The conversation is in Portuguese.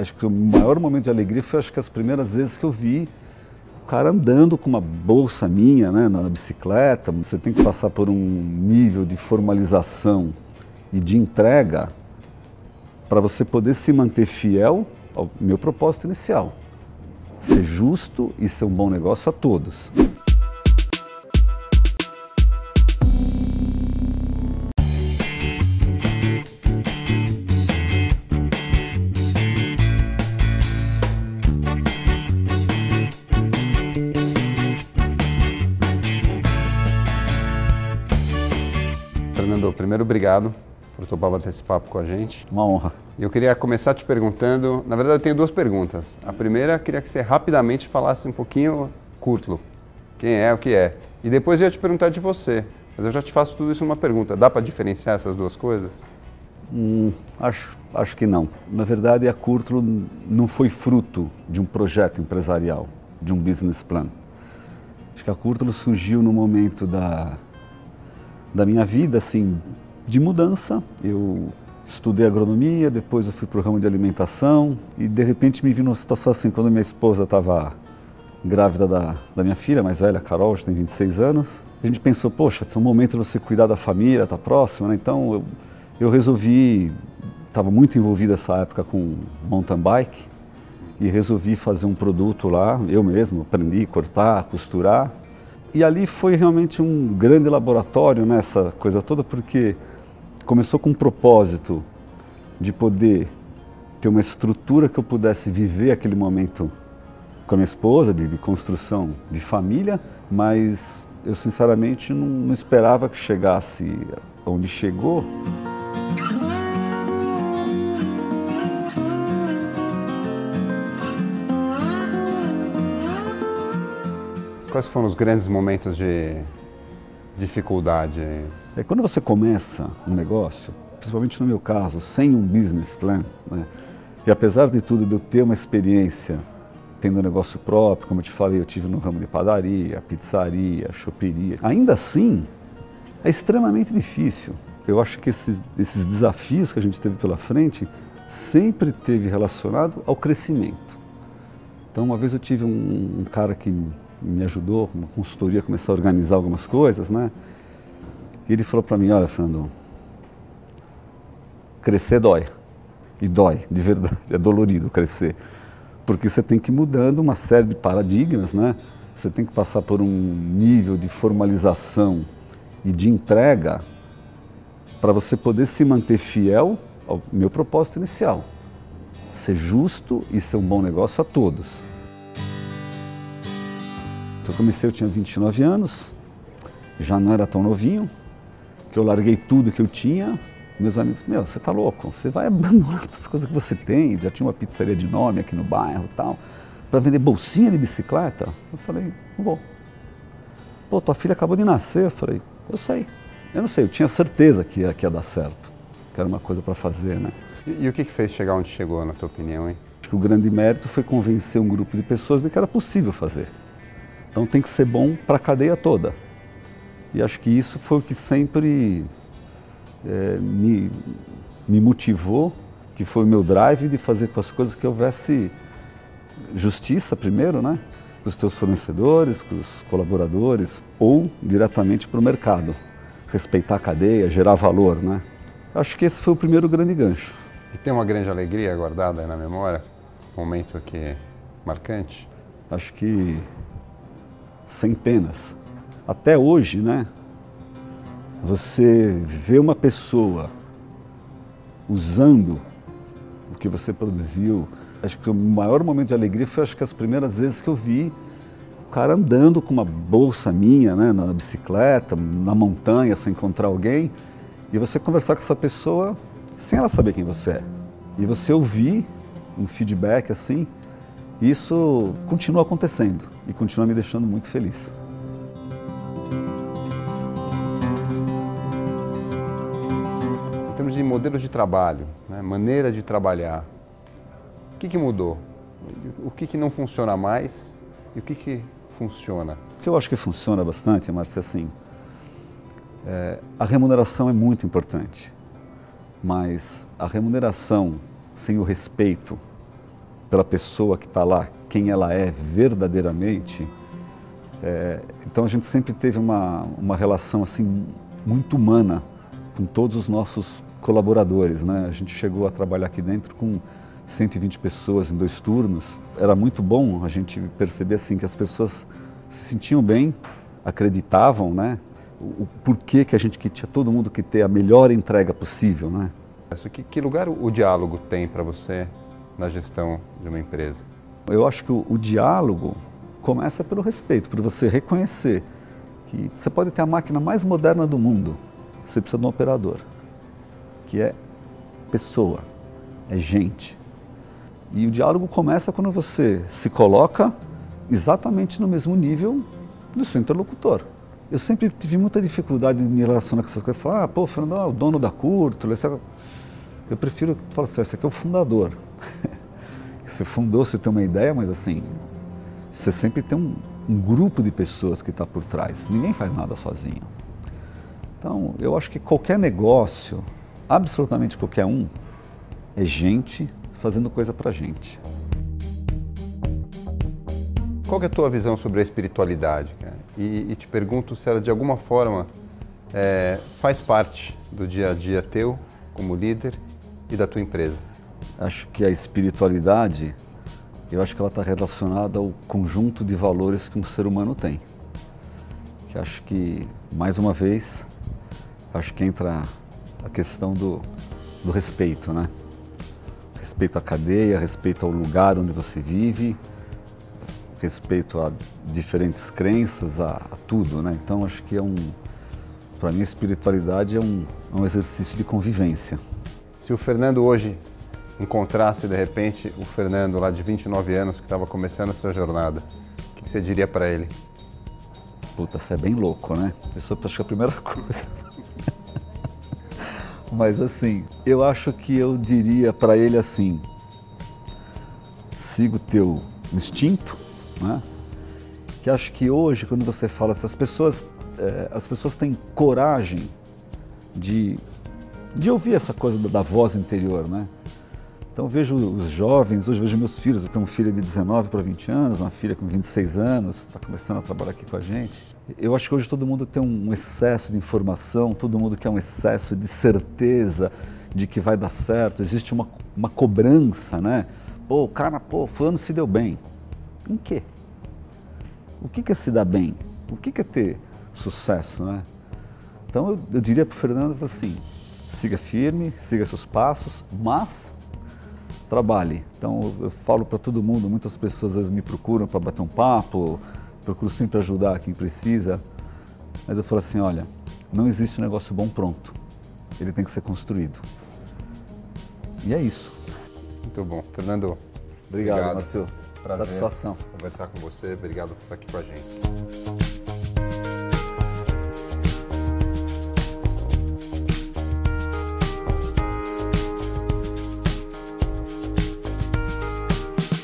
Acho que o maior momento de alegria foi acho que as primeiras vezes que eu vi o cara andando com uma bolsa minha né, na bicicleta. Você tem que passar por um nível de formalização e de entrega para você poder se manter fiel ao meu propósito inicial. Ser justo e ser um bom negócio a todos. Primeiro obrigado por topar bater esse papo com a gente. Uma honra. Eu queria começar te perguntando, na verdade eu tenho duas perguntas. A primeira, queria que você rapidamente falasse um pouquinho Curtlo, quem é, o que é. E depois eu ia te perguntar de você, mas eu já te faço tudo isso numa pergunta. Dá para diferenciar essas duas coisas? Hum, acho, acho que não. Na verdade, a Curtlo não foi fruto de um projeto empresarial, de um business plan. Acho que a Curtlo surgiu no momento da, da minha vida, assim, de mudança. Eu estudei agronomia, depois eu fui para o ramo de alimentação e de repente me vi numa situação assim, quando minha esposa estava grávida da, da minha filha mais velha, Carol, já tem 26 anos, a gente pensou, poxa, é um momento de você cuidar da família, tá próximo, né? Então eu, eu resolvi, estava muito envolvido nessa época com mountain bike e resolvi fazer um produto lá, eu mesmo aprendi a cortar, costurar. E ali foi realmente um grande laboratório nessa né, coisa toda, porque começou com um propósito de poder ter uma estrutura que eu pudesse viver aquele momento com a minha esposa, de, de construção de família, mas eu sinceramente não, não esperava que chegasse onde chegou. Quais foram os grandes momentos de dificuldade? É, quando você começa um negócio, principalmente no meu caso, sem um business plan, né, e apesar de tudo, de eu ter uma experiência tendo um negócio próprio, como eu te falei, eu tive no ramo de padaria, pizzaria, choperia, ainda assim é extremamente difícil. Eu acho que esses, esses desafios que a gente teve pela frente sempre teve relacionado ao crescimento. Então, uma vez eu tive um, um cara que me ajudou com uma consultoria, começar a organizar algumas coisas, né? E ele falou para mim, olha, Fernando, crescer dói. E dói, de verdade, é dolorido crescer. Porque você tem que ir mudando uma série de paradigmas, né? Você tem que passar por um nível de formalização e de entrega para você poder se manter fiel ao meu propósito inicial. Ser justo e ser um bom negócio a todos. Então, eu comecei, eu tinha 29 anos, já não era tão novinho, que eu larguei tudo que eu tinha. Meus amigos, meu, você tá louco? Você vai abandonar as coisas que você tem. Já tinha uma pizzaria de nome aqui no bairro tal, para vender bolsinha de bicicleta. Eu falei, não vou. Pô, tua filha acabou de nascer. Eu falei, eu sei. Eu não sei, eu tinha certeza que ia, que ia dar certo, que era uma coisa para fazer, né? E, e, o que, que fez chegar onde chegou, na tua opinião, hein? Acho que o grande mérito foi convencer um grupo de pessoas de que era possível fazer. Então tem que ser bom para a cadeia toda. E acho que isso foi o que sempre é, me, me motivou, que foi o meu drive de fazer com as coisas que houvesse justiça primeiro, né? Com os teus fornecedores, com os colaboradores, ou diretamente para o mercado. Respeitar a cadeia, gerar valor, né? Acho que esse foi o primeiro grande gancho. E tem uma grande alegria guardada na memória? Um momento aqui marcante? Acho que centenas. Até hoje, né? Você vê uma pessoa usando o que você produziu. Acho que o maior momento de alegria foi acho que as primeiras vezes que eu vi o cara andando com uma bolsa minha, né, na bicicleta, na montanha, sem encontrar alguém, e você conversar com essa pessoa sem ela saber quem você é. E você ouvir um feedback assim, isso continua acontecendo e continua me deixando muito feliz. Em termos de modelos de trabalho, né, maneira de trabalhar, o que, que mudou? O que, que não funciona mais e o que, que funciona? O que eu acho que funciona bastante, Márcia, assim, é, a remuneração é muito importante, mas a remuneração sem o respeito pela pessoa que está lá, quem ela é verdadeiramente. É, então a gente sempre teve uma, uma relação assim muito humana com todos os nossos colaboradores. Né? A gente chegou a trabalhar aqui dentro com 120 pessoas em dois turnos. Era muito bom a gente perceber assim que as pessoas se sentiam bem, acreditavam, né? O, porquê que a gente que tinha todo mundo que ter a melhor entrega possível, né? Que, que lugar o, o diálogo tem para você na gestão de uma empresa? Eu acho que o, o diálogo começa pelo respeito, por você reconhecer que você pode ter a máquina mais moderna do mundo, você precisa de um operador, que é pessoa, é gente. E o diálogo começa quando você se coloca exatamente no mesmo nível do seu interlocutor. Eu sempre tive muita dificuldade de me relacionar com essas coisas. Falar, ah, pô, Fernando é o dono da Curto. Eu prefiro falar assim, esse aqui é o fundador. você fundou, você tem uma ideia, mas assim, você sempre tem um, um grupo de pessoas que está por trás. Ninguém faz nada sozinho. Então, eu acho que qualquer negócio, absolutamente qualquer um, é gente fazendo coisa para gente. Qual é a tua visão sobre a espiritualidade? E, e, te pergunto se ela de alguma forma é, faz parte do dia a dia teu como líder e da tua empresa. Acho que a espiritualidade, eu acho que ela está relacionada ao conjunto de valores que um ser humano tem. Que acho que, mais uma vez, acho que entra a questão do, do respeito, né? Respeito à cadeia, respeito ao lugar onde você vive, respeito a diferentes crenças, a, a tudo, né? Então acho que é um, para mim, espiritualidade é um, é um exercício de convivência. Se o Fernando hoje encontrasse de repente o Fernando lá de 29 anos que estava começando a sua jornada, o que, você diria para ele? Puta, você é bem louco, né? Isso acho que é a primeira coisa. Mas assim, eu acho que eu diria para ele assim: siga o teu instinto, né? Que acho que hoje, quando você fala, se as pessoas, é, as pessoas têm coragem de, de ouvir essa coisa da, da voz interior, né? Então vejo os jovens, hoje vejo meus filhos, eu tenho um filho de 19 para 20 anos, uma filha com 26 anos, está começando a trabalhar aqui com a gente. Eu acho que hoje todo mundo tem um excesso de informação, todo mundo quer um excesso de certeza de que vai dar certo, existe uma, uma cobrança, né? Pô, o cara, pô, fulano se deu bem. Em quê? O que é se dar bem? O que é ter sucesso, né? Então eu, eu diria para o Fernando assim, siga firme, siga seus passos, mas trabalhe. Então eu, falo para todo mundo, muitas pessoas às vezes me procuram para bater um papo, procuro sempre ajudar quem precisa, mas eu falo assim, olha, não existe um negócio bom pronto, ele tem que ser construído. E é isso. Muito bom. Fernando, obrigado, obrigado. Marcelo. Prazer Satisfação. conversar com você. Obrigado por estar aqui com a gente.